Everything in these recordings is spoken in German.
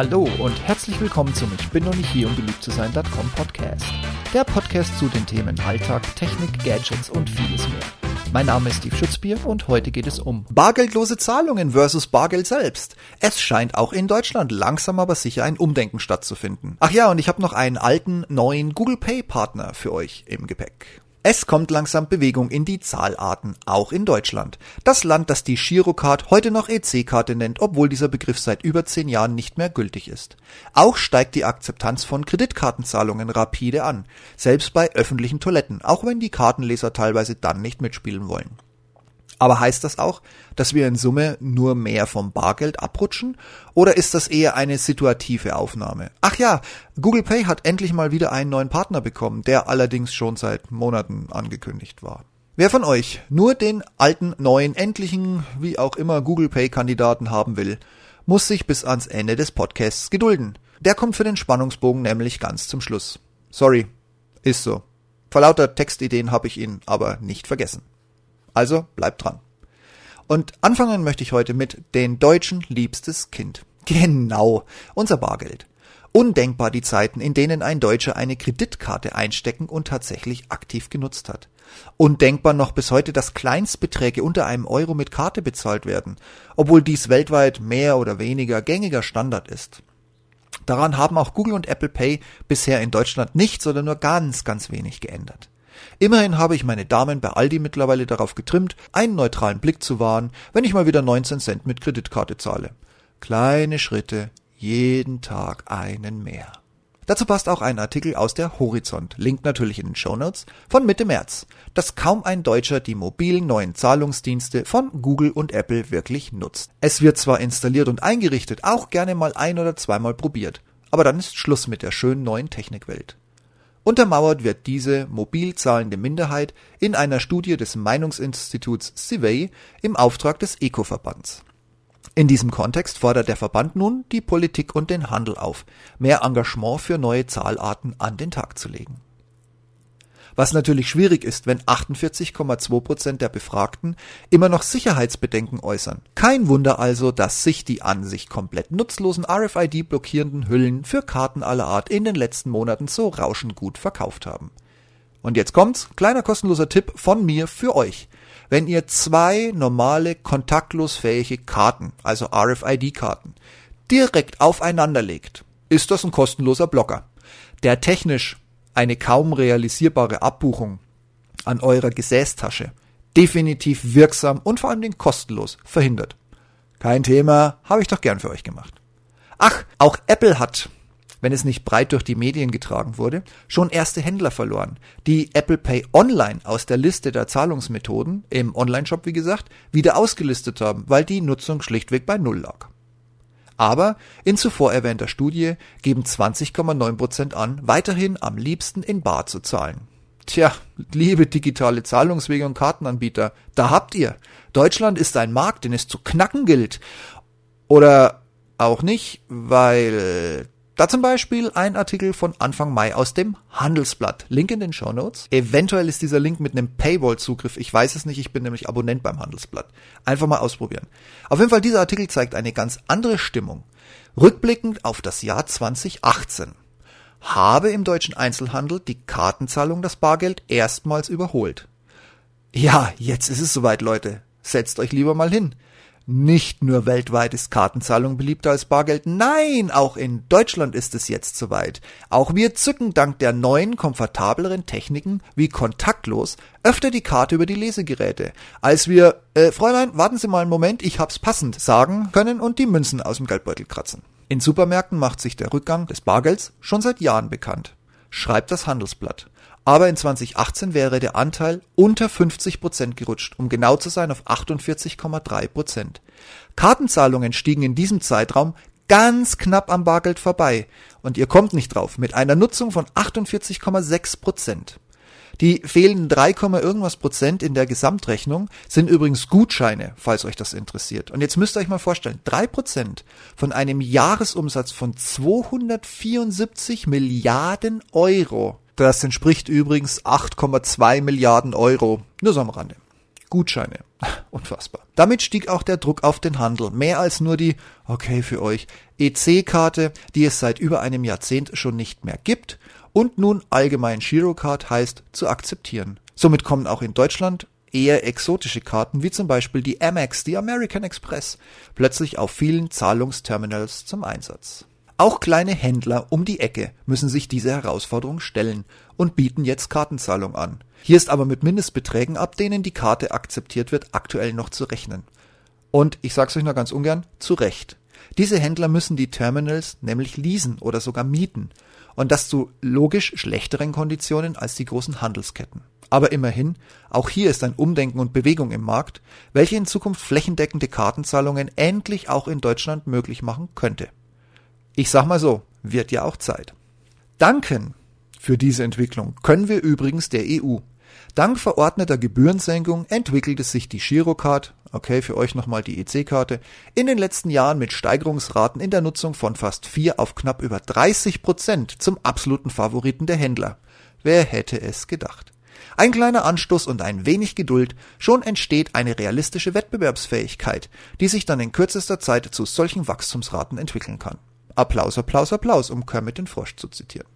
Hallo und herzlich willkommen zum Ich bin noch nicht hier, um beliebt zu sein.com Podcast. Der Podcast zu den Themen Alltag, Technik, Gadgets und vieles mehr. Mein Name ist Steve Schutzbier und heute geht es um Bargeldlose Zahlungen versus Bargeld selbst. Es scheint auch in Deutschland langsam aber sicher ein Umdenken stattzufinden. Ach ja, und ich habe noch einen alten, neuen Google Pay Partner für euch im Gepäck. Es kommt langsam Bewegung in die Zahlarten, auch in Deutschland. Das Land, das die Girocard heute noch EC-Karte nennt, obwohl dieser Begriff seit über zehn Jahren nicht mehr gültig ist. Auch steigt die Akzeptanz von Kreditkartenzahlungen rapide an, selbst bei öffentlichen Toiletten, auch wenn die Kartenleser teilweise dann nicht mitspielen wollen. Aber heißt das auch, dass wir in Summe nur mehr vom Bargeld abrutschen? Oder ist das eher eine situative Aufnahme? Ach ja, Google Pay hat endlich mal wieder einen neuen Partner bekommen, der allerdings schon seit Monaten angekündigt war. Wer von euch nur den alten, neuen, endlichen, wie auch immer Google Pay Kandidaten haben will, muss sich bis ans Ende des Podcasts gedulden. Der kommt für den Spannungsbogen nämlich ganz zum Schluss. Sorry, ist so. Vor lauter Textideen habe ich ihn aber nicht vergessen. Also bleibt dran. Und anfangen möchte ich heute mit den Deutschen liebstes Kind. Genau, unser Bargeld. Undenkbar die Zeiten, in denen ein Deutscher eine Kreditkarte einstecken und tatsächlich aktiv genutzt hat. Undenkbar noch bis heute, dass Kleinstbeträge unter einem Euro mit Karte bezahlt werden, obwohl dies weltweit mehr oder weniger gängiger Standard ist. Daran haben auch Google und Apple Pay bisher in Deutschland nichts oder nur ganz, ganz wenig geändert. Immerhin habe ich meine Damen bei Aldi mittlerweile darauf getrimmt, einen neutralen Blick zu wahren, wenn ich mal wieder 19 Cent mit Kreditkarte zahle. Kleine Schritte, jeden Tag einen mehr. Dazu passt auch ein Artikel aus der Horizont, Link natürlich in den Shownotes, von Mitte März, dass kaum ein Deutscher die mobilen neuen Zahlungsdienste von Google und Apple wirklich nutzt. Es wird zwar installiert und eingerichtet, auch gerne mal ein oder zweimal probiert, aber dann ist Schluss mit der schönen neuen Technikwelt. Untermauert wird diese mobil zahlende Minderheit in einer Studie des Meinungsinstituts Civey im Auftrag des ECO-Verbands. In diesem Kontext fordert der Verband nun die Politik und den Handel auf, mehr Engagement für neue Zahlarten an den Tag zu legen was natürlich schwierig ist, wenn 48,2 Prozent der Befragten immer noch Sicherheitsbedenken äußern. Kein Wunder also, dass sich die an sich komplett nutzlosen RFID-blockierenden Hüllen für Karten aller Art in den letzten Monaten so rauschend gut verkauft haben. Und jetzt kommt's, kleiner kostenloser Tipp von mir für euch. Wenn ihr zwei normale kontaktlos fähige Karten, also RFID-Karten, direkt aufeinander legt, ist das ein kostenloser Blocker, der technisch eine kaum realisierbare Abbuchung an eurer Gesäßtasche definitiv wirksam und vor allem kostenlos verhindert. Kein Thema, habe ich doch gern für euch gemacht. Ach, auch Apple hat, wenn es nicht breit durch die Medien getragen wurde, schon erste Händler verloren, die Apple Pay Online aus der Liste der Zahlungsmethoden im Onlineshop, wie gesagt, wieder ausgelistet haben, weil die Nutzung schlichtweg bei Null lag. Aber in zuvor erwähnter Studie geben 20,9 Prozent an, weiterhin am liebsten in Bar zu zahlen. Tja, liebe digitale Zahlungswege und Kartenanbieter, da habt ihr. Deutschland ist ein Markt, den es zu knacken gilt. Oder auch nicht, weil da zum Beispiel ein Artikel von Anfang Mai aus dem Handelsblatt. Link in den Show Notes. Eventuell ist dieser Link mit einem Paywall-Zugriff. Ich weiß es nicht. Ich bin nämlich Abonnent beim Handelsblatt. Einfach mal ausprobieren. Auf jeden Fall, dieser Artikel zeigt eine ganz andere Stimmung. Rückblickend auf das Jahr 2018 habe im deutschen Einzelhandel die Kartenzahlung das Bargeld erstmals überholt. Ja, jetzt ist es soweit, Leute. Setzt euch lieber mal hin. Nicht nur weltweit ist Kartenzahlung beliebter als Bargeld, nein, auch in Deutschland ist es jetzt soweit. Auch wir zücken dank der neuen, komfortableren Techniken wie kontaktlos öfter die Karte über die Lesegeräte, als wir, äh, Fräulein, warten Sie mal einen Moment, ich hab's passend, sagen können und die Münzen aus dem Geldbeutel kratzen. In Supermärkten macht sich der Rückgang des Bargelds schon seit Jahren bekannt, schreibt das Handelsblatt aber in 2018 wäre der Anteil unter 50 Prozent gerutscht, um genau zu sein auf 48,3 Prozent. Kartenzahlungen stiegen in diesem Zeitraum ganz knapp am Bargeld vorbei und ihr kommt nicht drauf, mit einer Nutzung von 48,6 Prozent. Die fehlenden 3, irgendwas Prozent in der Gesamtrechnung sind übrigens Gutscheine, falls euch das interessiert. Und jetzt müsst ihr euch mal vorstellen, 3 Prozent von einem Jahresumsatz von 274 Milliarden Euro das entspricht übrigens 8,2 Milliarden Euro. Nur so am Rande. Gutscheine. Unfassbar. Damit stieg auch der Druck auf den Handel. Mehr als nur die, okay für euch, EC-Karte, die es seit über einem Jahrzehnt schon nicht mehr gibt und nun allgemein Girocard heißt, zu akzeptieren. Somit kommen auch in Deutschland eher exotische Karten, wie zum Beispiel die Amex, die American Express, plötzlich auf vielen Zahlungsterminals zum Einsatz. Auch kleine Händler um die Ecke müssen sich diese Herausforderung stellen und bieten jetzt Kartenzahlung an. Hier ist aber mit Mindestbeträgen, ab denen die Karte akzeptiert wird, aktuell noch zu rechnen. Und ich sag's euch noch ganz ungern, zu Recht. Diese Händler müssen die Terminals nämlich leasen oder sogar mieten. Und das zu logisch schlechteren Konditionen als die großen Handelsketten. Aber immerhin, auch hier ist ein Umdenken und Bewegung im Markt, welche in Zukunft flächendeckende Kartenzahlungen endlich auch in Deutschland möglich machen könnte. Ich sag mal so, wird ja auch Zeit. Danken für diese Entwicklung können wir übrigens der EU. Dank verordneter Gebührensenkung entwickelte sich die Girocard, okay, für euch nochmal die EC-Karte, in den letzten Jahren mit Steigerungsraten in der Nutzung von fast 4 auf knapp über 30 Prozent zum absoluten Favoriten der Händler. Wer hätte es gedacht? Ein kleiner Anstoß und ein wenig Geduld, schon entsteht eine realistische Wettbewerbsfähigkeit, die sich dann in kürzester Zeit zu solchen Wachstumsraten entwickeln kann. Applaus, Applaus, Applaus, um Kermit den Frosch zu zitieren.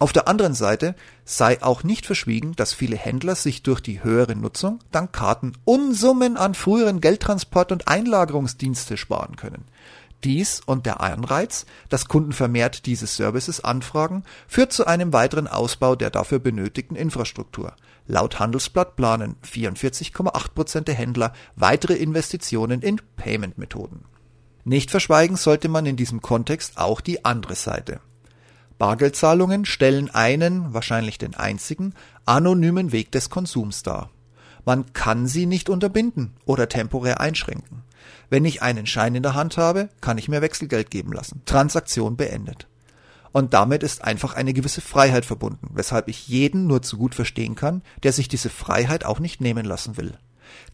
Auf der anderen Seite sei auch nicht verschwiegen, dass viele Händler sich durch die höhere Nutzung dank Karten Unsummen an früheren Geldtransport- und Einlagerungsdienste sparen können. Dies und der Anreiz, dass Kunden vermehrt diese Services anfragen, führt zu einem weiteren Ausbau der dafür benötigten Infrastruktur. Laut Handelsblatt planen 44,8 Prozent der Händler weitere Investitionen in Payment-Methoden. Nicht verschweigen sollte man in diesem Kontext auch die andere Seite. Bargeldzahlungen stellen einen, wahrscheinlich den einzigen, anonymen Weg des Konsums dar. Man kann sie nicht unterbinden oder temporär einschränken. Wenn ich einen Schein in der Hand habe, kann ich mir Wechselgeld geben lassen. Transaktion beendet. Und damit ist einfach eine gewisse Freiheit verbunden, weshalb ich jeden nur zu gut verstehen kann, der sich diese Freiheit auch nicht nehmen lassen will.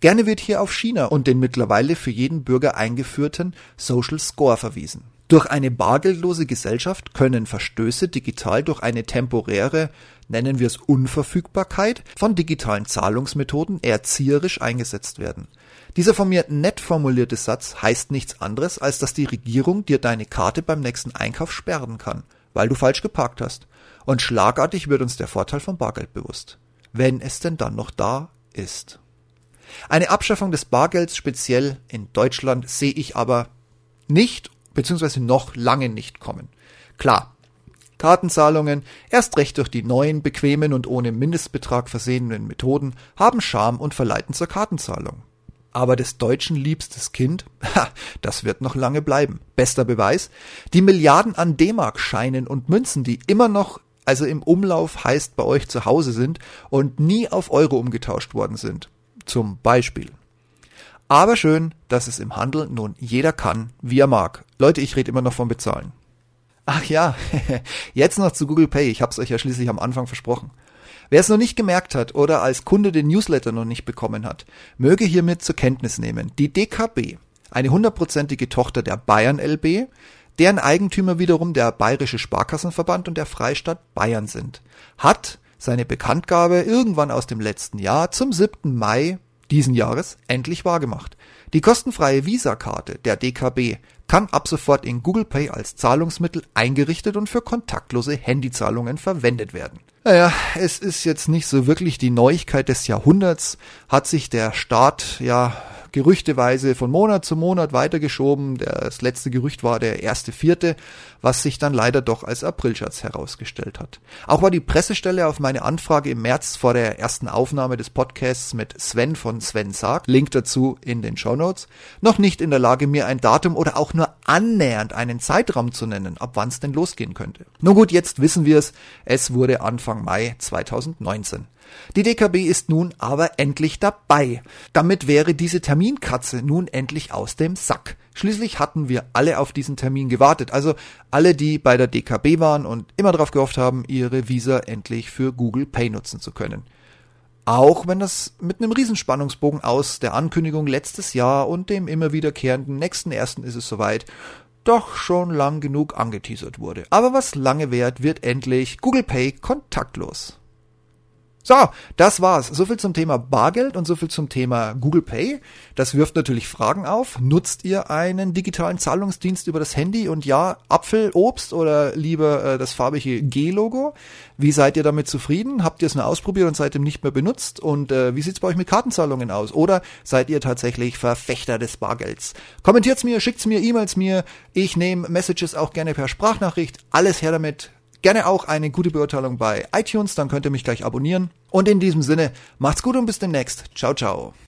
Gerne wird hier auf China und den mittlerweile für jeden Bürger eingeführten Social Score verwiesen. Durch eine bargeldlose Gesellschaft können Verstöße digital durch eine temporäre, nennen wir es Unverfügbarkeit, von digitalen Zahlungsmethoden erzieherisch eingesetzt werden. Dieser von mir nett formulierte Satz heißt nichts anderes, als dass die Regierung dir deine Karte beim nächsten Einkauf sperren kann, weil du falsch geparkt hast. Und schlagartig wird uns der Vorteil von Bargeld bewusst. Wenn es denn dann noch da ist. Eine Abschaffung des Bargelds speziell in Deutschland sehe ich aber nicht beziehungsweise noch lange nicht kommen. Klar, Kartenzahlungen, erst recht durch die neuen, bequemen und ohne Mindestbetrag versehenen Methoden, haben Charme und verleiten zur Kartenzahlung. Aber des Deutschen liebstes Kind, ha, das wird noch lange bleiben. Bester Beweis, die Milliarden an D-Mark-Scheinen und Münzen, die immer noch, also im Umlauf heißt bei euch zu Hause sind und nie auf Euro umgetauscht worden sind. Zum Beispiel. Aber schön, dass es im Handel nun jeder kann, wie er mag. Leute, ich rede immer noch vom Bezahlen. Ach ja, jetzt noch zu Google Pay. Ich hab's euch ja schließlich am Anfang versprochen. Wer es noch nicht gemerkt hat oder als Kunde den Newsletter noch nicht bekommen hat, möge hiermit zur Kenntnis nehmen. Die DKB, eine hundertprozentige Tochter der Bayern LB, deren Eigentümer wiederum der Bayerische Sparkassenverband und der Freistaat Bayern sind, hat seine Bekanntgabe irgendwann aus dem letzten Jahr zum 7. Mai diesen Jahres endlich wahrgemacht. Die kostenfreie Visa-Karte der DKB kann ab sofort in Google Pay als Zahlungsmittel eingerichtet und für kontaktlose Handyzahlungen verwendet werden. Naja, es ist jetzt nicht so wirklich die Neuigkeit des Jahrhunderts, hat sich der Staat ja gerüchteweise von Monat zu Monat weitergeschoben. Das letzte Gerücht war der erste Vierte, was sich dann leider doch als Aprilscherz herausgestellt hat. Auch war die Pressestelle auf meine Anfrage im März vor der ersten Aufnahme des Podcasts mit Sven von Sven sagt, Link dazu in den Show Notes, noch nicht in der Lage, mir ein Datum oder auch nur annähernd einen Zeitraum zu nennen, ab wann es denn losgehen könnte. Nun gut, jetzt wissen wir es. Es wurde Anfang Mai 2019. Die DKB ist nun aber endlich dabei. Damit wäre diese Terminkatze nun endlich aus dem Sack. Schließlich hatten wir alle auf diesen Termin gewartet, also alle, die bei der DKB waren und immer darauf gehofft haben, ihre Visa endlich für Google Pay nutzen zu können. Auch wenn das mit einem Riesenspannungsbogen aus der Ankündigung letztes Jahr und dem immer wiederkehrenden nächsten ersten ist es soweit, doch schon lang genug angeteasert wurde. Aber was lange währt, wird endlich Google Pay kontaktlos. So, das war's. So viel zum Thema Bargeld und so viel zum Thema Google Pay. Das wirft natürlich Fragen auf. Nutzt ihr einen digitalen Zahlungsdienst über das Handy? Und ja, Apfel, Obst oder lieber äh, das farbige G-Logo? Wie seid ihr damit zufrieden? Habt ihr es nur ausprobiert und seitdem nicht mehr benutzt? Und äh, wie sieht's bei euch mit Kartenzahlungen aus? Oder seid ihr tatsächlich Verfechter des Bargelds? Kommentiert's mir, schickt's mir, E-Mails mir. Ich nehme Messages auch gerne per Sprachnachricht. Alles her damit. Gerne auch eine gute Beurteilung bei iTunes, dann könnt ihr mich gleich abonnieren. Und in diesem Sinne, macht's gut und bis demnächst. Ciao, ciao.